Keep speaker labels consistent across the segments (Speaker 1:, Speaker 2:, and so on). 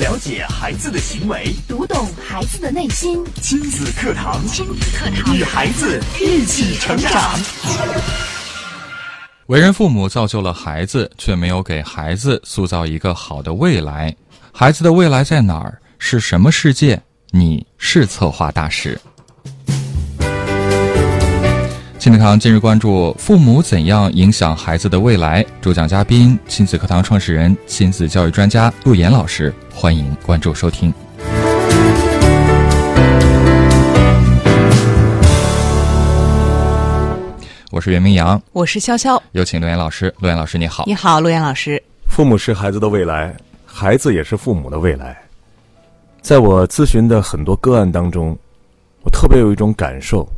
Speaker 1: 了解孩子的行为，
Speaker 2: 读懂孩子的内心。
Speaker 1: 亲子课堂，
Speaker 2: 亲子课堂，
Speaker 1: 与孩子一起成长。
Speaker 3: 为人父母造就了孩子，却没有给孩子塑造一个好的未来。孩子的未来在哪儿？是什么世界？你是策划大使。亲子堂今日关注：父母怎样影响孩子的未来？主讲嘉宾：亲子课堂创始人、亲子教育专家陆岩老师。欢迎关注收听。我是袁明阳，
Speaker 4: 我是潇潇，
Speaker 3: 有请陆岩老师。陆岩老师，你好。
Speaker 4: 你好，陆岩老师。
Speaker 5: 父母是孩子的未来，孩子也是父母的未来。在我咨询的很多个案当中，我特别有一种感受，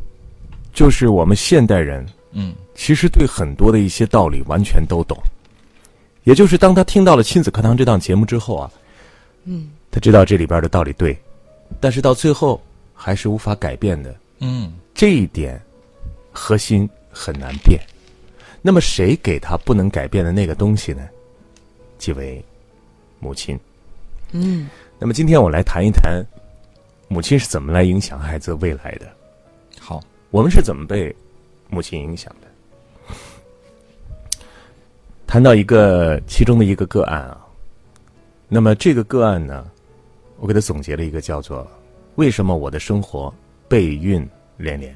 Speaker 5: 就是我们现代人，
Speaker 3: 嗯，
Speaker 5: 其实对很多的一些道理完全都懂。也就是当他听到了亲子课堂这档节目之后啊，
Speaker 4: 嗯，
Speaker 5: 他知道这里边的道理对，但是到最后还是无法改变的。
Speaker 3: 嗯，
Speaker 5: 这一点核心很难变。那么谁给他不能改变的那个东西呢？即为母亲。
Speaker 4: 嗯，
Speaker 5: 那么今天我来谈一谈母亲是怎么来影响孩子未来的。
Speaker 3: 好，
Speaker 5: 我们是怎么被母亲影响的？谈到一个其中的一个个案啊，那么这个个案呢，我给他总结了一个叫做“为什么我的生活备孕连连”。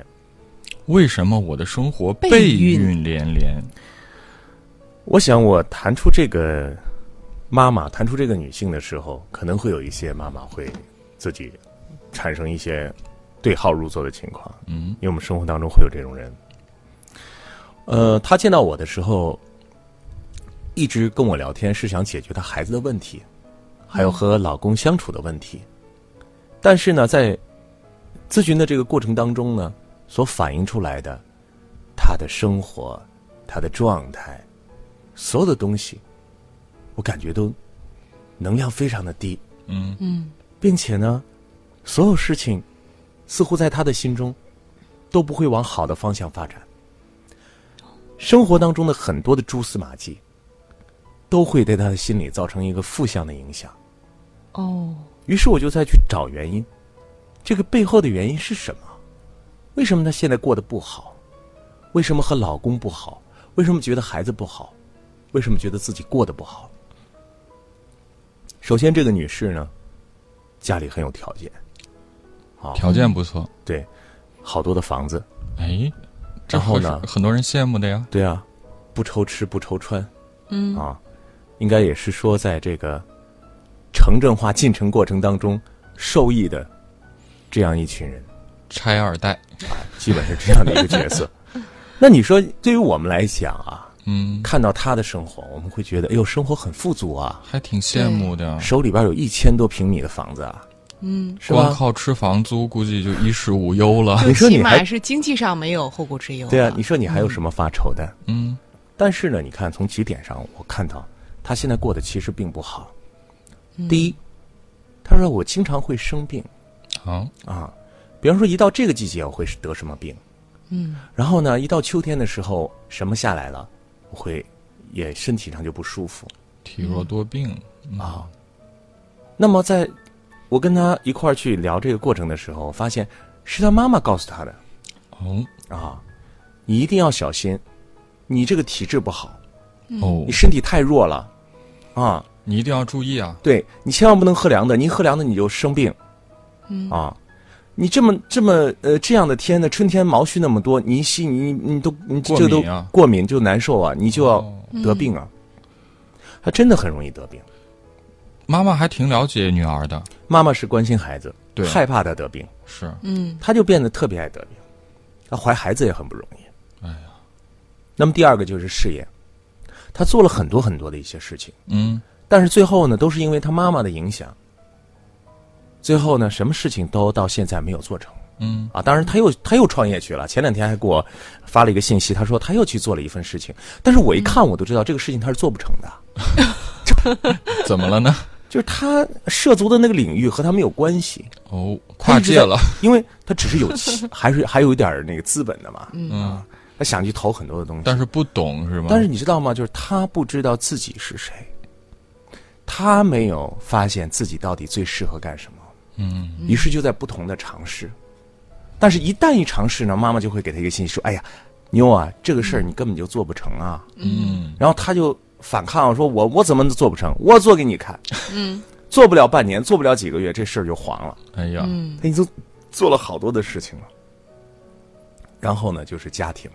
Speaker 3: 为什么我的生活
Speaker 4: 背
Speaker 3: 背
Speaker 4: 孕
Speaker 3: 孕连连？
Speaker 5: 我想，我谈出这个妈妈，谈出这个女性的时候，可能会有一些妈妈会自己产生一些对号入座的情况。
Speaker 3: 嗯
Speaker 5: 因为我们生活当中会有这种人。呃，他见到我的时候，一直跟我聊天，是想解决他孩子的问题，还有和老公相处的问题。但是呢，在咨询的这个过程当中呢，所反映出来的他的生活、他的状态，所有的东西，我感觉都能量非常的低。
Speaker 3: 嗯
Speaker 4: 嗯
Speaker 5: 并且呢，所有事情似乎在他的心中都不会往好的方向发展。生活当中的很多的蛛丝马迹，都会对他的心理造成一个负向的影响。
Speaker 4: 哦，
Speaker 5: 于是我就再去找原因，这个背后的原因是什么？为什么她现在过得不好？为什么和老公不好？为什么觉得孩子不好？为什么觉得自己过得不好？首先，这个女士呢，家里很有条件，啊，
Speaker 3: 条件不错。
Speaker 5: 对，好多的房子，
Speaker 3: 哎，
Speaker 5: 然后呢
Speaker 3: 很多人羡慕的呀。
Speaker 5: 对啊，不愁吃不愁穿，
Speaker 4: 嗯
Speaker 5: 啊，应该也是说在这个城镇化进程过程当中受益的这样一群人。
Speaker 3: 拆二代啊，
Speaker 5: 基本是这样的一个角色。那你说，对于我们来讲啊，
Speaker 3: 嗯，
Speaker 5: 看到他的生活，我们会觉得，哎呦，生活很富足啊，
Speaker 3: 还挺羡慕的。
Speaker 5: 手里边有一千多平米的房子啊，
Speaker 4: 嗯，
Speaker 5: 是吧？
Speaker 3: 光靠吃房租，估计就衣食无忧了。
Speaker 5: 你说你还
Speaker 4: 起码是经济上没有后顾之忧。
Speaker 5: 对啊，你说你还有什么发愁的？
Speaker 3: 嗯
Speaker 5: 但是呢，你看从几点上，我看到他现在过得其实并不好。
Speaker 4: 嗯
Speaker 5: 第一，他说我经常会生病
Speaker 3: 嗯，
Speaker 5: 啊，比方说一到这个季节我会得什么病，
Speaker 4: 嗯
Speaker 5: 然后呢，一到秋天的时候什么下来了，我会也身体上就不舒服。
Speaker 3: 体弱多病。
Speaker 5: 啊。那么在我跟他一块儿去聊这个过程的时候，我发现是他妈妈告诉他的。
Speaker 3: 哦。
Speaker 5: 啊，你一定要小心，你这个体质不好，
Speaker 3: 哦。
Speaker 5: 你，身体太弱了。啊，
Speaker 3: 你一定要注意啊。
Speaker 5: 对你千万不能喝凉的，你一喝凉的你就生病。
Speaker 4: 嗯。
Speaker 5: 啊。你这么这么呃这样的天呢，春天毛絮那么多，你一吸你你都你
Speaker 3: 过
Speaker 5: 这个都过敏就难受啊，你就要
Speaker 3: 哦。
Speaker 5: 得病啊，他真的很容易得病。
Speaker 3: 妈妈还挺了解女儿的，
Speaker 5: 妈妈是关心孩子，
Speaker 3: 对
Speaker 5: 害怕他得病，
Speaker 3: 是。
Speaker 4: 嗯。
Speaker 5: 他就变得特别爱得病，他怀孩子也很不容易。
Speaker 3: 哎呀，
Speaker 5: 那么第二个就是事业，他做了很多很多的一些事情，
Speaker 3: 嗯。
Speaker 5: 但是最后呢，都是因为他妈妈的影响，最后呢，什么事情都到现在没有做成。
Speaker 3: 嗯。
Speaker 5: 啊。当然，他又他又创业去了，前两天还给我发了一个信息，他说他又去做了一份事情，但是我一看我都知道这个事情他是做不成的，
Speaker 3: 怎么了呢？
Speaker 5: 就是他涉足的那个领域和他没有关系，
Speaker 3: 哦，跨界了。，
Speaker 5: 因为他只是有，还是还有一点那个资本的嘛，
Speaker 3: 嗯，
Speaker 5: 他想去投很多的东西，
Speaker 3: 但是不懂是吗？
Speaker 5: 但是你知道吗？就是他不知道自己是谁，他没有发现自己到底最适合干什么，
Speaker 3: 嗯
Speaker 5: 于是就在不同的尝试。但是，一旦一尝试呢，妈妈就会给他一个信息说：“哎呀，妞啊，这个事儿你根本就做不成啊。”
Speaker 3: 嗯
Speaker 5: 然后他就反抗说：“我我怎么做不成？我做给你看。”嗯，做不了半年，做不了几个月，这事儿就黄了。
Speaker 3: 哎呀，
Speaker 5: 他已经做了好多的事情了。然后呢，就是家庭。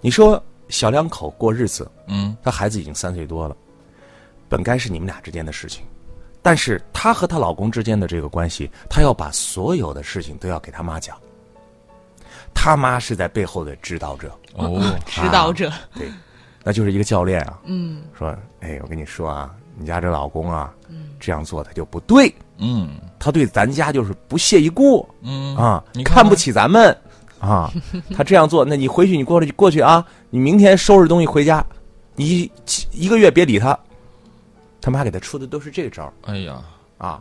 Speaker 5: 你说小两口过日子，
Speaker 3: 嗯
Speaker 5: 他孩子已经三岁多了，本该是你们俩之间的事情，但是她和她老公之间的这个关系，她要把所有的事情都要给她妈讲。她妈是在背后的指导者，
Speaker 3: 哦，
Speaker 4: 指导者，
Speaker 5: 对，那就是一个教练啊。
Speaker 4: 嗯。
Speaker 5: 说，哎，我跟你说啊，你家这老公啊，嗯。这样做他就不对，
Speaker 3: 嗯。
Speaker 5: 他对咱家就是不屑一顾。
Speaker 3: 嗯。
Speaker 5: 啊
Speaker 3: 你，
Speaker 5: 看不起咱们。啊。他这样做，那你回去你过去过去啊，你明天收拾东西回家，你一一个月别理他。他妈给他出的都是这个招
Speaker 3: 哎呀，
Speaker 5: 啊，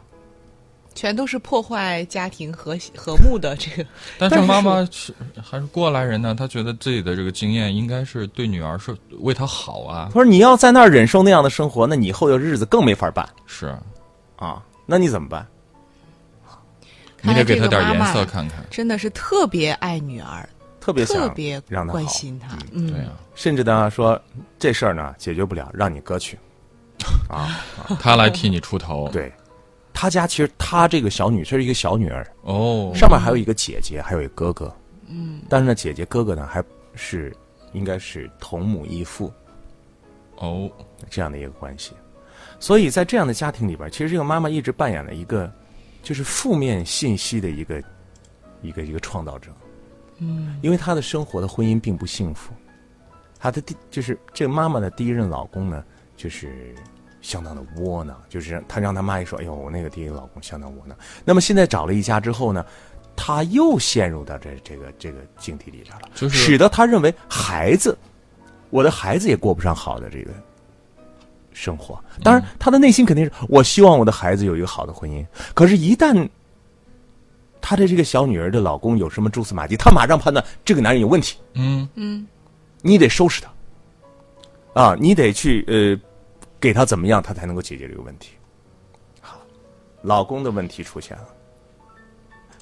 Speaker 4: 全都是破坏家庭和谐和睦的这个。
Speaker 3: 但是妈妈是还是过来人呢，她觉得自己的这个经验应该是对女儿是为她好啊
Speaker 5: 他，说你要在那儿忍受那样的生活，那你以后的日子更没法办
Speaker 3: 是
Speaker 5: 啊。那你怎么办？
Speaker 3: 你得给她点颜色看看，
Speaker 4: 真的是特别爱女儿，
Speaker 5: 特别想
Speaker 4: 特别
Speaker 5: 让他
Speaker 4: 关心她。嗯，
Speaker 3: 对呀、
Speaker 5: 甚至呢说这事儿呢解决不了，让你哥去啊。
Speaker 3: 他来替你出头，
Speaker 5: 对，他家其实他这个小女，这是一个小女儿，
Speaker 3: 哦，
Speaker 5: 上面还有一个姐姐，还有一个哥哥。嗯，但是呢，姐姐哥哥呢还是应该是同母异父。
Speaker 3: 哦，
Speaker 5: 这样的一个关系。所以在这样的家庭里边，其实这个妈妈一直扮演了一个就是负面信息的一个一个一个创造者。嗯，因为她的生活的婚姻并不幸福，她的第就是这个妈妈的第一任老公呢，就是相当的窝囊，就是她让她妈一说，哎呦，我那个第一个老公相当窝囊。那么现在找了一家之后呢，她又陷入到这这个这个境地里边了，
Speaker 3: 就是
Speaker 5: 使得她认为孩子，我的孩子也过不上好的这个生活。当然，她的内心肯定是我希望我的孩子有一个好的婚姻。可是，一旦她的这个小女儿的老公有什么蛛丝马迹，她马上判断这个男人有问题，
Speaker 3: 嗯嗯
Speaker 5: 你得收拾他，啊，你得去呃，给他怎么样，他才能够解决这个问题。好，老公的问题出现了。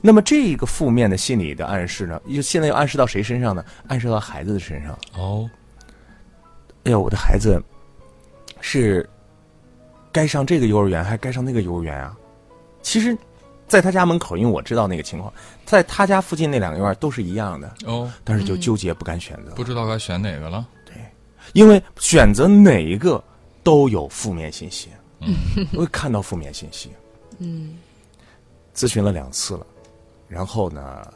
Speaker 5: 那么这一个负面的心理的暗示呢，又现在又暗示到谁身上呢？暗示到孩子的身上。
Speaker 3: 哦，
Speaker 5: 哎呦，我的孩子是该上这个幼儿园，还该上那个幼儿园啊？其实，在他家门口，因为我知道那个情况，在他家附近那两个幼儿园都是一样的，
Speaker 3: 哦，
Speaker 5: 但是就纠结不敢选择，
Speaker 3: 不知道该选哪个了，对
Speaker 5: 因为选择哪一个都有负面信息，嗯，会看到负面信息，嗯，咨询了两次了，然后呢，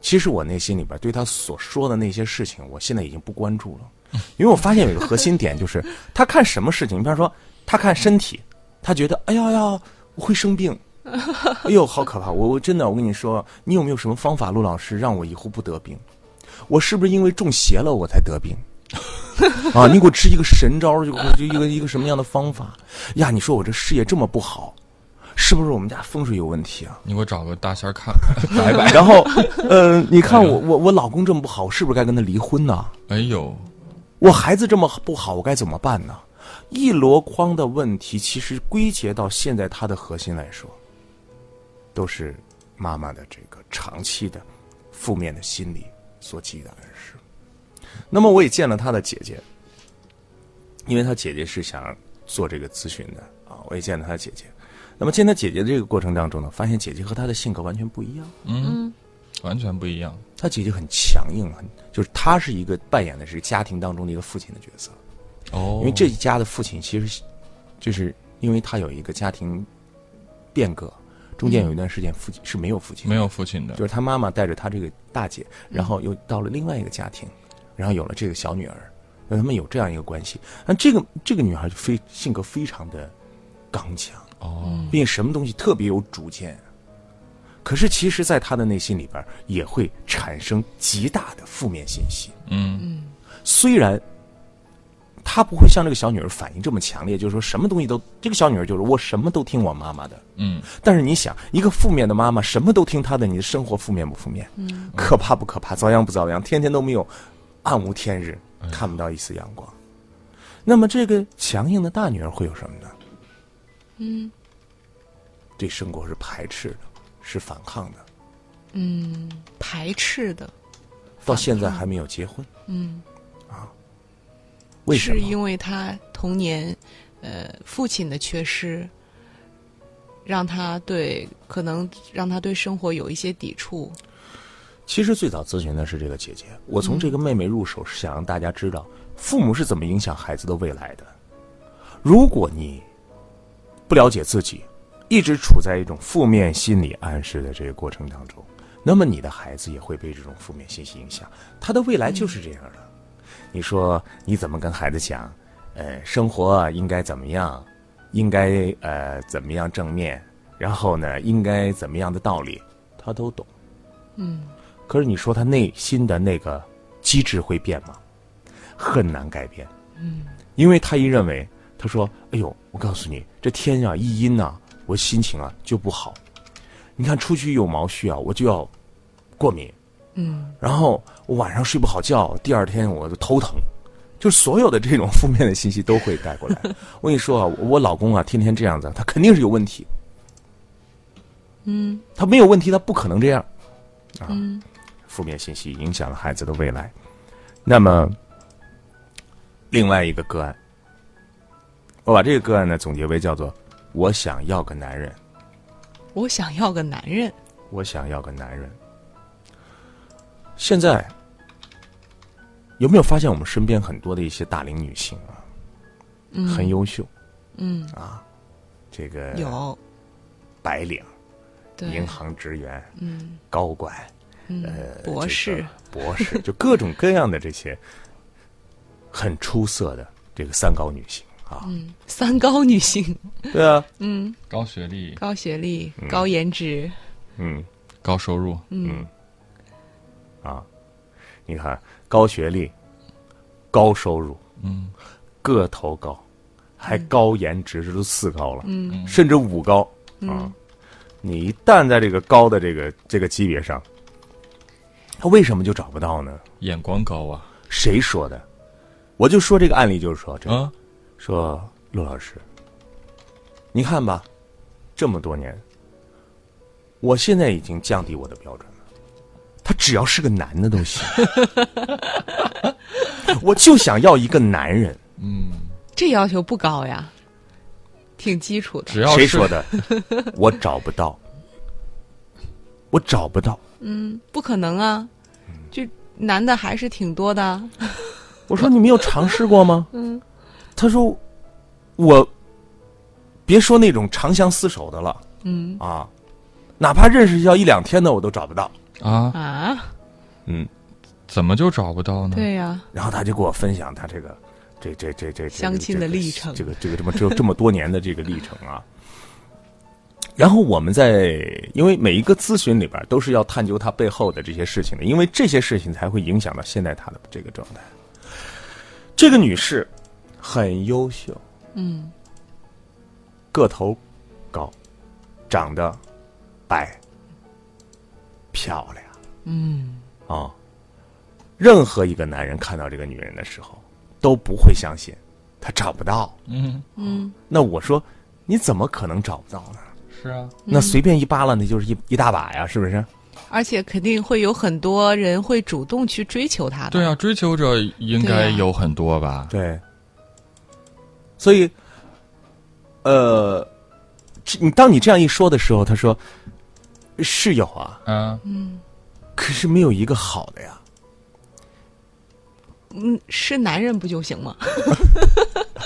Speaker 5: 其实我内心里边对他所说的那些事情，我现在已经不关注了，因为我发现有一个核心点，就是 他看什么事情，你比方说他看身体，他觉得哎呀呀，我会生病。哎呦，好可怕！我我真的，我跟你说，你有没有什么方法，陆老师，让我以后不得病？我是不是因为中邪了我才得病？啊，你给我支一个神招，就就一个一个什么样的方法呀？你说我这事业这么不好，是不是我们家风水有问题啊？
Speaker 3: 你给我找个大仙儿看 看。
Speaker 5: 然后，呃，你看我我我老公这么不好，我是不是该跟他离婚呢？
Speaker 3: 哎呦，
Speaker 5: 我孩子这么不好，我该怎么办呢？一箩筐的问题，其实归结到现在它的核心来说，都是妈妈的这个长期的负面的心理所给予的暗示。那么我也见了他的姐姐，因为他姐姐是想做这个咨询的啊，我也见了他姐姐。那么见他姐姐的这个过程当中呢，发现姐姐和他的性格完全不一样。
Speaker 3: 嗯，完全不一样。
Speaker 5: 他姐姐很强硬，很就是他是一个扮演的是家庭当中的一个父亲的角色。
Speaker 3: 哦，
Speaker 5: 因为这一家的父亲其实，就是因为他有一个家庭变革，中间有一段时间父亲是没有父亲，
Speaker 3: 没有父亲的，
Speaker 5: 就是他妈妈带着他这个大姐，然后又到了另外一个家庭，然后有了这个小女儿，让他们有这样一个关系。那这个这个女孩就非性格非常的刚强，
Speaker 3: 哦，
Speaker 5: 并且什么东西特别有主见。可是，其实，在她的内心里边，也会产生极大的负面信息。
Speaker 3: 嗯
Speaker 5: 虽然她不会像这个小女儿反应这么强烈，就是说什么东西都这个小女儿就是我什么都听我妈妈的。
Speaker 3: 嗯，
Speaker 5: 但是你想，一个负面的妈妈什么都听她的，你的生活负面不负面？嗯，可怕不可怕？遭殃不遭殃？天天都没有暗无天日，看不到一丝阳光。那么这个强硬的大女儿会有什么呢？
Speaker 4: 嗯
Speaker 5: 对生活是排斥的，是反抗的，
Speaker 4: 嗯，排斥的，
Speaker 5: 到现在还没有结婚。
Speaker 4: 嗯，啊
Speaker 5: 为什么？
Speaker 4: 是因为他童年，呃，父亲的缺失，让他对可能让他对生活有一些抵触。
Speaker 5: 其实最早咨询的是这个姐姐，我从这个妹妹入手，是想让大家知道父母是怎么影响孩子的未来的。如果你不了解自己，一直处在一种负面心理暗示的这个过程当中，那么你的孩子也会被这种负面信息影响，他的未来就是这样的。你说你怎么跟孩子讲？呃，生活应该怎么样？应该呃怎么样正面？然后呢，应该怎么样的道理，他都懂。
Speaker 4: 嗯
Speaker 5: 可是你说他内心的那个机制会变吗？很难改变。
Speaker 4: 嗯
Speaker 5: 因为他一认为，他说：“哎呦，我告诉你，这天啊一阴呐、我心情啊就不好。你看出去有毛絮啊，我就要过敏，
Speaker 4: 嗯
Speaker 5: 然后我晚上睡不好觉，第二天我就头疼。”就所有的这种负面的信息都会带过来。我跟你说啊，我老公啊，天天这样子，他肯定是有问题。
Speaker 4: 嗯
Speaker 5: 他没有问题，他不可能这样。啊，
Speaker 4: 嗯
Speaker 5: 负面信息影响了孩子的未来。那么，另外一个个案，我把这个个案呢总结为叫做“我想要个男人，
Speaker 4: 我想要个男人。
Speaker 5: 我想要个男人”。现在有没有发现我们身边很多的一些大龄女性啊，
Speaker 4: 嗯，
Speaker 5: 很优秀，
Speaker 4: 嗯啊
Speaker 5: 这个
Speaker 4: 有
Speaker 5: 白领、银行职员、
Speaker 4: 嗯
Speaker 5: 高管、
Speaker 4: 嗯
Speaker 5: 呃，
Speaker 4: 博士
Speaker 5: 这个 博士，就各种各样的这些很出色的这个三高女性啊，
Speaker 4: 嗯三高女性。
Speaker 5: 对啊，
Speaker 4: 嗯。
Speaker 3: 高学历、
Speaker 4: 高学历高颜值。
Speaker 5: 嗯。
Speaker 3: 高收入，
Speaker 4: 嗯。
Speaker 5: 啊，你看高学历、高收入、
Speaker 3: 嗯
Speaker 5: 个头高，还高颜值，这都四高了，
Speaker 4: 嗯
Speaker 5: 甚至五高啊。你一旦在这个高的这个这个级别上，他为什么就找不到呢？
Speaker 3: 眼光高啊，
Speaker 5: 谁说的？我就说这个案例，就是说这个。
Speaker 3: 啊，
Speaker 5: 说陆老师，你看吧，这么多年，我现在已经降低我的标准了，他只要是个男的都行，我就想要一个男人。
Speaker 3: 嗯，
Speaker 4: 这要求不高呀，挺基础的。
Speaker 3: 只要
Speaker 5: 谁说的？我找不到，我找不到。
Speaker 4: 嗯，不可能啊，这男的还是挺多的。
Speaker 5: 我说你没有尝试过吗？嗯，他说我别说那种长相厮守的了
Speaker 4: 嗯
Speaker 5: 啊，哪怕认识要一两天的我都找不到。
Speaker 3: 啊，
Speaker 4: 啊，
Speaker 5: 嗯，
Speaker 3: 怎么就找不到呢？
Speaker 4: 对呀，
Speaker 5: 然后他就给我分享他这个这这这这这
Speaker 4: 相亲的历程
Speaker 5: 这个这个这么这这么多年的这个历程啊。然后我们在，因为每一个咨询里边都是要探究他背后的这些事情的，因为这些事情才会影响到现在他的这个状态。这个女士很优秀，
Speaker 4: 嗯
Speaker 5: 个头高，长得白，漂亮
Speaker 4: 嗯
Speaker 5: 啊、任何一个男人看到这个女人的时候，都不会相信他找不到。
Speaker 3: 嗯，
Speaker 4: 嗯
Speaker 5: 那我说，你怎么可能找不到呢？
Speaker 3: 是啊，
Speaker 5: 那随便一扒拉，那就是一一大把呀，是不是？
Speaker 4: 而且肯定会有很多人会主动去追求他的。
Speaker 3: 对啊，追求者应该有很多吧？
Speaker 5: 对。所以，呃，你当你这样一说的时候，他说是有啊，
Speaker 3: 嗯，
Speaker 5: 可是没有一个好的呀。
Speaker 4: 嗯，是男人不就行吗？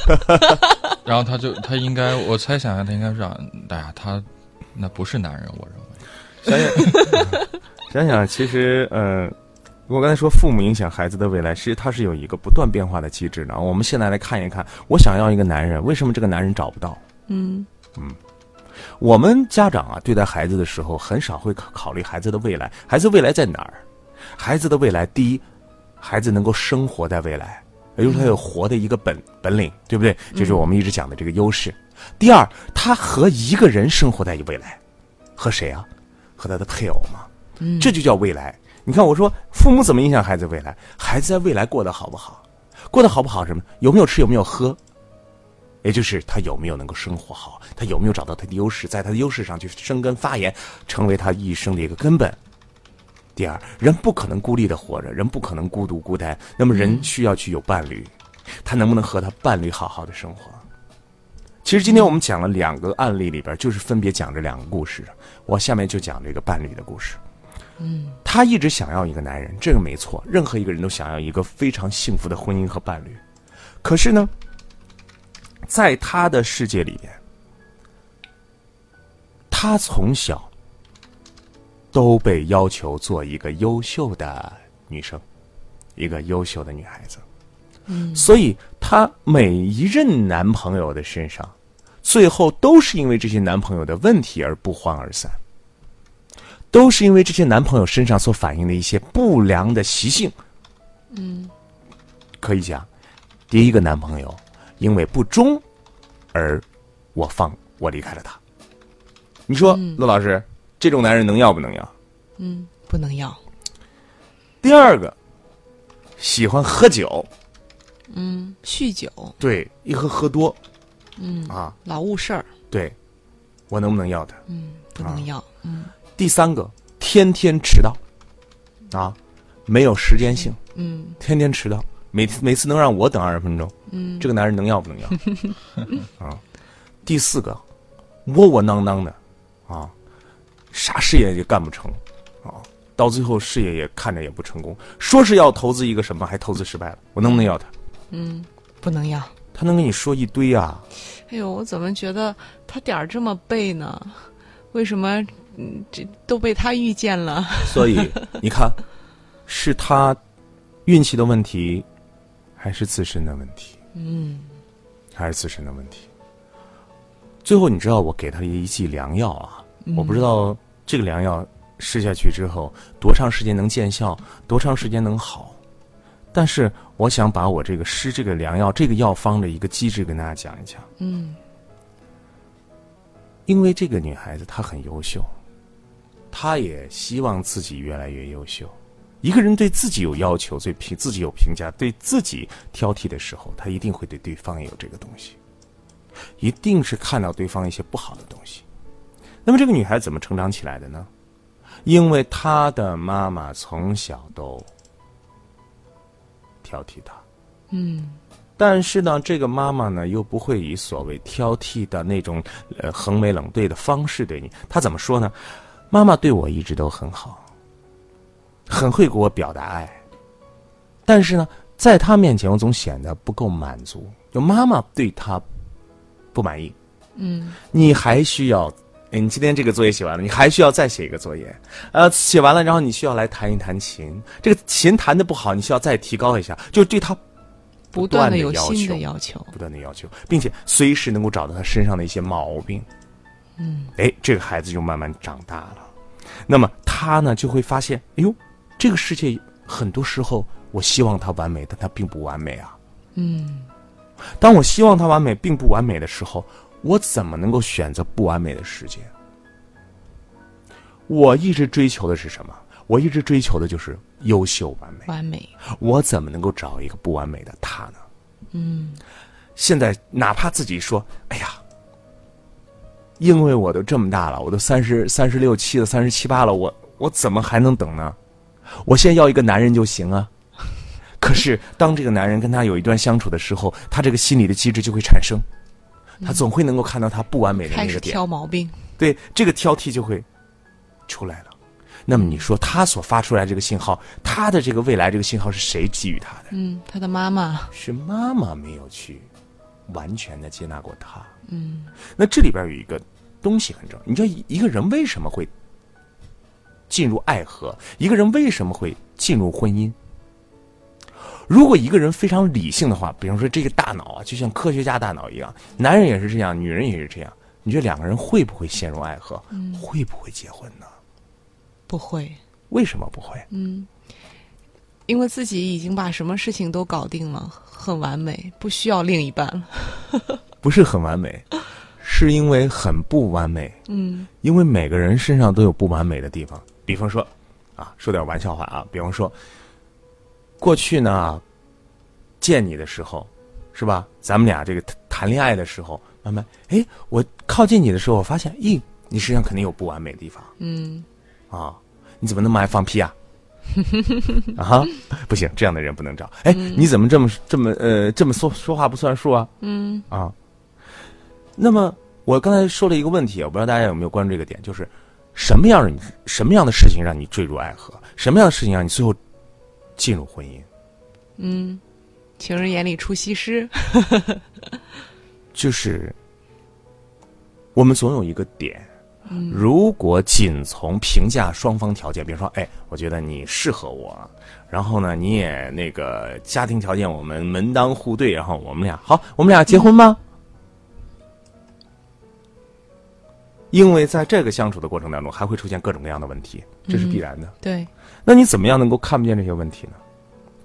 Speaker 3: 然后他就他应该，我猜想一下，他应该是啊，哎呀，他那不是男人，我认为。
Speaker 5: 想想，想想，其实，呃、我刚才说父母影响孩子的未来，其实它是有一个不断变化的机制的。我们现在来看一看，我想要一个男人，为什么这个男人找不到？
Speaker 4: 嗯
Speaker 5: 我们家长啊，对待孩子的时候，很少会考考虑孩子的未来。孩子未来在哪儿？孩子的未来，第一，孩子能够生活在未来，也就是他有活的一个本本领，对不对？这是我们一直讲的这个优势。第二，他和一个人生活在未来，和谁啊？和他的配偶嘛。
Speaker 4: 嗯，
Speaker 5: 这就叫未来。你看，我说父母怎么影响孩子未来？孩子在未来过得好不好？过得好不好什么？有没有吃？有没有喝？也就是他有没有能够生活好？他有没有找到他的优势，在他的优势上去生根发芽，成为他一生的一个根本。第二，人不可能孤立的活着，人不可能孤独孤单，那么人需要去有伴侣，他能不能和他伴侣好好的生活？其实今天我们讲了两个案例里边，就是分别讲这两个故事。我下面就讲这个伴侣的故事。嗯，他一直想要一个男人，这个没错，任何一个人都想要一个非常幸福的婚姻和伴侣。可是呢，在他的世界里边，他从小都被要求做一个优秀的女生，一个优秀的女孩子。嗯，所以她每一任男朋友的身上，最后都是因为这些男朋友的问题而不欢而散，都是因为这些男朋友身上所反映的一些不良的习性。嗯，可以讲，第一个男朋友因为不忠而我放我离开了他。你说，陆老师，这种男人能要不能要？
Speaker 4: 嗯，不能要。
Speaker 5: 第二个，喜欢喝酒。
Speaker 4: 嗯，酗酒，
Speaker 5: 对，一喝喝多，
Speaker 4: 嗯
Speaker 5: 啊，
Speaker 4: 老误事儿，
Speaker 5: 对，我能不能要他？
Speaker 4: 嗯，不能要，嗯。
Speaker 5: 第三个，天天迟到，啊，没有时间性，
Speaker 4: 嗯，
Speaker 5: 天天迟到，每每次能让我等二十分钟，
Speaker 4: 嗯，
Speaker 5: 这个男人能要不能要？啊，第四个，窝窝囊囊的，啊，啥事业也干不成，啊，到最后事业也看着也不成功，说是要投资一个什么，还投资失败了，我能不能要他？
Speaker 4: 嗯，不能要。
Speaker 5: 他能跟你说一堆啊！
Speaker 4: 哎呦，我怎么觉得他点儿这么背呢？为什么嗯，这都被他遇见了？
Speaker 5: 所以 你看，是他运气的问题，还是自身的问题？
Speaker 4: 嗯，
Speaker 5: 还是自身的问题。最后，你知道我给他一剂良药啊！我不知道这个良药吃下去之后多长时间能见效，多长时间能好。但是，我想把我这个施这个良药、这个药方的一个机制跟大家讲一讲。
Speaker 4: 嗯，
Speaker 5: 因为这个女孩子她很优秀，她也希望自己越来越优秀。一个人对自己有要求、对评自己有评价、对自己挑剔的时候，他一定会对对方也有这个东西，一定是看到对方一些不好的东西。那么，这个女孩怎么成长起来的呢？因为她的妈妈从小都。挑剔她，
Speaker 4: 嗯，
Speaker 5: 但是呢，这个妈妈呢又不会以所谓挑剔的那种呃横眉冷对的方式对你。她怎么说呢？妈妈对我一直都很好，很会给我表达爱。但是呢，在她面前，我总显得不够满足。就妈妈对她不满意，
Speaker 4: 嗯，
Speaker 5: 你还需要。你今天这个作业写完了，你还需要再写一个作业，呃，写完了，然后你需要来弹一弹琴。这个琴弹的不好，你需要再提高一下，就对他
Speaker 4: 不
Speaker 5: 断
Speaker 4: 的有新
Speaker 5: 的
Speaker 4: 要求，
Speaker 5: 不断的要求，并且随时能够找到他身上的一些毛病。
Speaker 4: 嗯，
Speaker 5: 哎，这个孩子就慢慢长大了。那么他呢，就会发现，哎呦，这个世界很多时候，我希望他完美，但他并不完美啊。
Speaker 4: 嗯，
Speaker 5: 当我希望他完美并不完美的时候。我怎么能够选择不完美的世界？我一直追求的是什么？我一直追求的就是优秀完美。
Speaker 4: 完美。
Speaker 5: 我怎么能够找一个不完美的他呢？
Speaker 4: 嗯。
Speaker 5: 现在哪怕自己说：“哎呀，因为我都这么大了，我都三十三十六七了，三十七八了，我我怎么还能等呢？我现在要一个男人就行啊。”可是当这个男人跟他有一段相处的时候，他这个心理的机制就会产生。他总会能够看到他不完美的那个点，
Speaker 4: 挑毛病，
Speaker 5: 对这个挑剔就会出来了。那么你说他所发出来这个信号，他的这个未来这个信号是谁给予他的？
Speaker 4: 嗯，他的妈妈
Speaker 5: 是妈妈没有去完全的接纳过他。
Speaker 4: 嗯，
Speaker 5: 那这里边有一个东西很重要，你知道一个人为什么会进入爱河？一个人为什么会进入婚姻？如果一个人非常理性的话，比方说这个大脑啊，就像科学家大脑一样，男人也是这样，女人也是这样。你觉得两个人会不会陷入爱河？会不会结婚呢？
Speaker 4: 不会。
Speaker 5: 为什么不会？
Speaker 4: 嗯，因为自己已经把什么事情都搞定了，很完美，不需要另一半了。
Speaker 5: 不是很完美，是因为很不完美。
Speaker 4: 嗯，
Speaker 5: 因为每个人身上都有不完美的地方。比方说，啊，说点玩笑话啊，比方说。过去呢，见你的时候，是吧？咱们俩这个谈谈恋爱的时候，慢慢，哎，我靠近你的时候，我发现，咦，你身上肯定有不完美的地方
Speaker 4: 嗯
Speaker 5: 啊！你怎么那么爱放屁啊？啊，不行，这样的人不能找。哎，你怎么这么这么呃这么说说话不算数啊？
Speaker 4: 嗯
Speaker 5: 啊。那么我刚才说了一个问题，我不知道大家有没有关注这个点，就是什么样的你什么样的事情让你坠入爱河？什么样的事情让你最后进入婚姻？
Speaker 4: 嗯，情人眼里出西施。
Speaker 5: 就是我们总有一个点，如果仅从评价双方条件，比如说，哎，我觉得你适合我，然后呢，你也那个家庭条件我们门当户对，然后我们俩好，我们俩结婚吗？因为在这个相处的过程当中，还会出现各种各样的问题，这是必然的。
Speaker 4: 对，
Speaker 5: 那你怎么样能够看不见这些问题呢？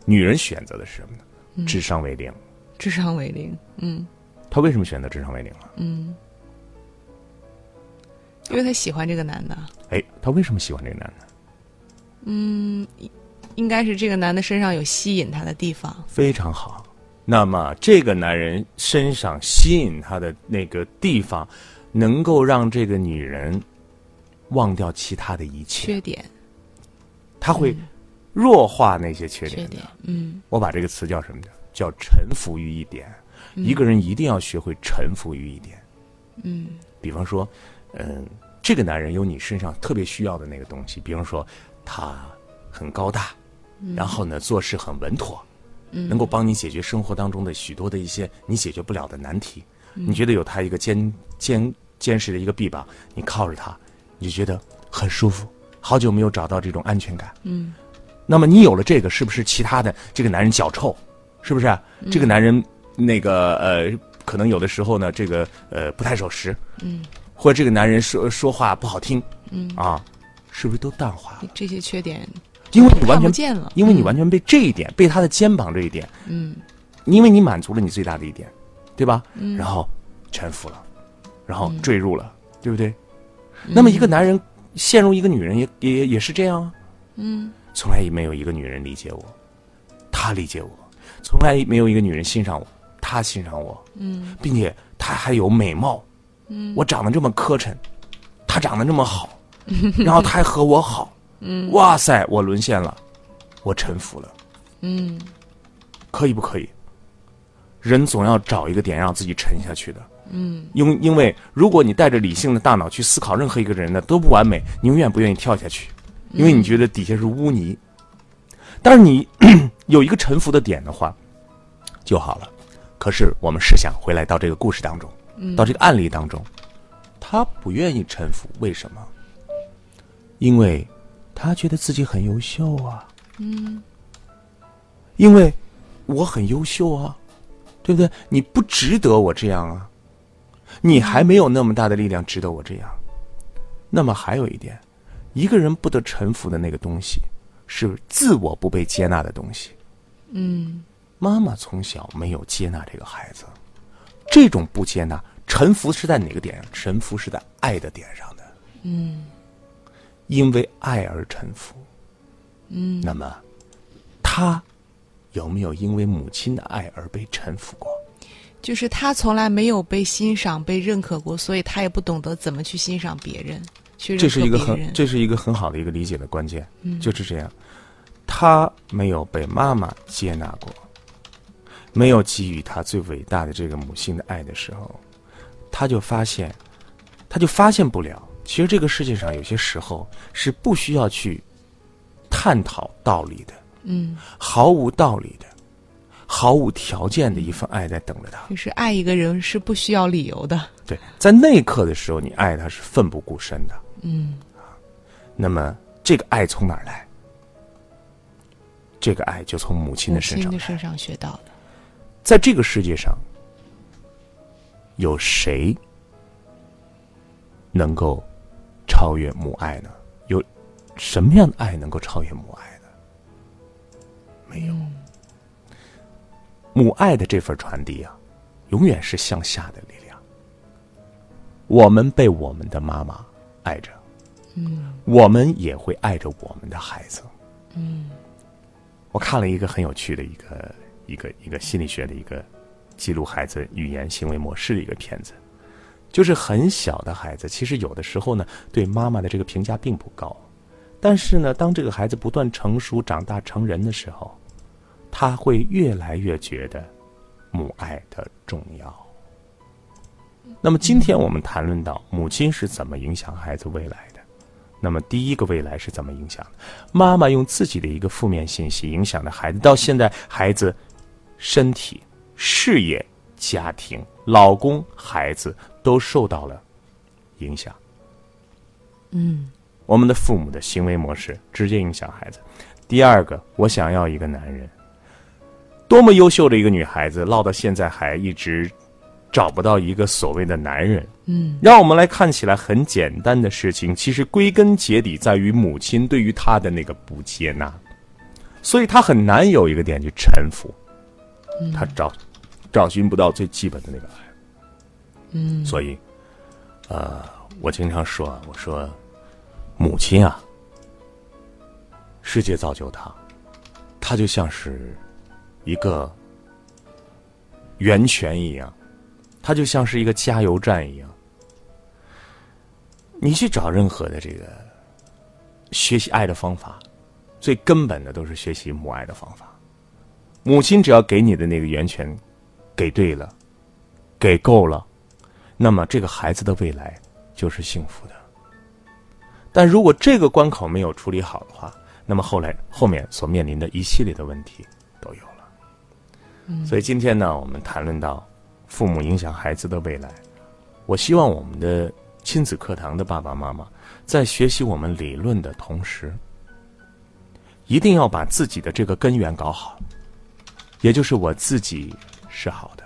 Speaker 5: 女人选择的是什么呢？智商为零。
Speaker 4: 智商为零。嗯
Speaker 5: 她为什么选择智商为零啊？
Speaker 4: 嗯，因为她喜欢这个男的。
Speaker 5: 哎，她为什么喜欢这个男的？
Speaker 4: 嗯，应该是这个男的身上有吸引她的地方。
Speaker 5: 非常好。那么这个男人身上吸引他的那个地方，能够让这个女人忘掉其他的一切，
Speaker 4: 缺点，
Speaker 5: 他会弱化那些缺点的。
Speaker 4: 缺点。嗯
Speaker 5: 我把这个词叫什么呢？叫臣服于一点。一个人一定要学会臣服于一点。
Speaker 4: 嗯
Speaker 5: 比方说，嗯，这个男人有你身上特别需要的那个东西，比方说他很高大，然后呢做事很稳妥，能够帮你解决生活当中的许多的一些你解决不了的难题。你觉得有他一个坚坚坚实的一个臂膀，你靠着他，你就觉得很舒服。好久没有找到这种安全感。
Speaker 4: 嗯
Speaker 5: 那么你有了这个，是不是其他的这个男人脚臭？是不是、这个男人那个呃，可能有的时候呢，这个呃不太守时，
Speaker 4: 嗯，
Speaker 5: 或者这个男人说说话不好听，
Speaker 4: 嗯
Speaker 5: 啊，是不是都淡化了？
Speaker 4: 这些缺点
Speaker 5: 因为你完
Speaker 4: 全不
Speaker 5: 全，
Speaker 4: 见了。
Speaker 5: 因为你
Speaker 4: 嗯
Speaker 5: 完全被这一点，被他的肩膀这一点，
Speaker 4: 嗯
Speaker 5: 因为你满足了你最大的一点，对吧？
Speaker 4: 嗯
Speaker 5: 然后臣服了，然后坠入了，对不对？那么一个男人陷入一个女人也也也是这样啊，
Speaker 4: 嗯。
Speaker 5: 从来也没有一个女人理解我，她理解我，从来没有一个女人欣赏我，她欣赏我，
Speaker 4: 嗯。
Speaker 5: 并且她还有美貌，
Speaker 4: 嗯。
Speaker 5: 我长得这么磕碜，她长得这么好，然后她还和我好，哇塞，我沦陷了，我臣服了，
Speaker 4: 嗯。
Speaker 5: 可以不可以？人总要找一个点让自己沉下去的，
Speaker 4: 嗯
Speaker 5: 因因为如果你带着理性的大脑去思考任何一个人呢都不完美，你永远不愿意跳下去，因为你觉得底下是污泥。但是你 有一个臣服的点的话，就好了。可是我们试想回来到这个故事当中，到这个案例当中，他不愿意臣服，为什么？因为他觉得自己很优秀啊。
Speaker 4: 嗯
Speaker 5: 因为我很优秀啊，对不对？你不值得我这样啊，你还没有那么大的力量值得我这样。那么还有一点，一个人不得臣服的那个东西，是自我不被接纳的东西。
Speaker 4: 嗯
Speaker 5: 妈妈从小没有接纳这个孩子，这种不接纳，臣服是在哪个点上？臣服是在爱的点上的，
Speaker 4: 嗯
Speaker 5: 因为爱而臣服。
Speaker 4: 嗯
Speaker 5: 那么，他有没有因为母亲的爱而被臣服过？
Speaker 4: 就是他从来没有被欣赏、被认可过，所以他也不懂得怎么去欣赏别人，去认
Speaker 5: 这是一个很。这是一个很好的一个理解的关键，
Speaker 4: 嗯
Speaker 5: 就是这样。他没有被妈妈接纳过，没有给予他最伟大的这个母性的爱的时候，他就发现，他就发现不了，其实这个世界上有些时候是不需要去探讨道理的，
Speaker 4: 嗯，
Speaker 5: 毫无道理的，毫无条件的一份爱在等着他。
Speaker 4: 就是爱一个人是不需要理由的。
Speaker 5: 对，在那一刻的时候，你爱他是奋不顾身的。
Speaker 4: 嗯
Speaker 5: 那么这个爱从哪儿来？这个爱就从母亲的身上来。
Speaker 4: 亲的身上学到的。
Speaker 5: 在这个世界上，有谁能够超越母爱呢？有什么样的爱能够超越母爱呢？没有。母爱的这份传递啊，永远是向下的力量。我们被我们的妈妈爱着，
Speaker 4: 嗯
Speaker 5: 我们也会爱着我们的孩子。
Speaker 4: 嗯
Speaker 5: 我看了一个很有趣的一个一个一个心理学的一个记录孩子语言行为模式的一个片子，就是很小的孩子，其实有的时候呢，对妈妈的这个评价并不高，但是呢，当这个孩子不断成熟、长大成人的时候，他会越来越觉得母爱的重要。那么今天我们谈论到母亲是怎么影响孩子未来的，那么第一个未来是怎么影响的？妈妈用自己的一个负面信息影响了孩子，到现在孩子身体、事业、家庭、老公、孩子都受到了影响。
Speaker 4: 嗯
Speaker 5: 我们的父母的行为模式直接影响孩子。第二个，我想要一个男人，多么优秀的一个女孩子，落到现在还一直找不到一个所谓的男人。
Speaker 4: 嗯
Speaker 5: 让我们来看起来很简单的事情，其实归根结底在于母亲对于她的那个不接纳，所以她很难有一个点去臣服，她找找寻不到最基本的那个爱。
Speaker 4: 嗯
Speaker 5: 所以，呃，我经常说啊，我说，母亲啊，世界造就她，她就像是一个源泉一样，它就像是一个加油站一样。你去找任何的这个学习爱的方法，最根本的都是学习母爱的方法。母亲只要给你的那个源泉给对了，给够了。那么这个孩子的未来就是幸福的。但如果这个关口没有处理好的话，那么后来后面所面临的一系列的问题所以今天呢，我们谈论到父母影响孩子的未来，我希望我们的亲子课堂的爸爸妈妈在学习我们理论的同时，一定要把自己的这个根源搞好，也就是我自己是好的。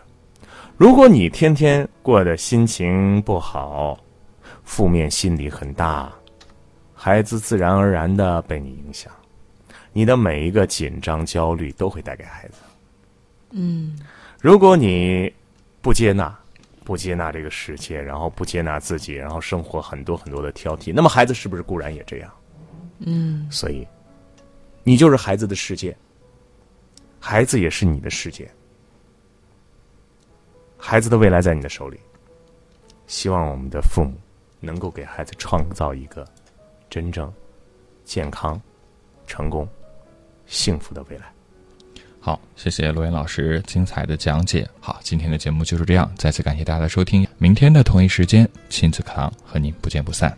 Speaker 5: 如果你天天过得心情不好，负面心理很大，孩子自然而然的被你影响，你的每一个紧张、焦虑都会带给孩子。
Speaker 4: 嗯
Speaker 5: 如果你不接纳，不接纳这个世界，然后不接纳自己，然后生活很多很多的挑剔，那么孩子是不是固然也这样？
Speaker 4: 嗯
Speaker 5: 所以，你就是孩子的世界，孩子也是你的世界。孩子的未来在你的手里，希望我们的父母能够给孩子创造一个真正健康、成功、幸福的未来。
Speaker 3: 好，谢谢罗岩老师精彩的讲解。好，今天的节目就是这样，再次感谢大家的收听。明天的同一时间，亲子课堂和您不见不散。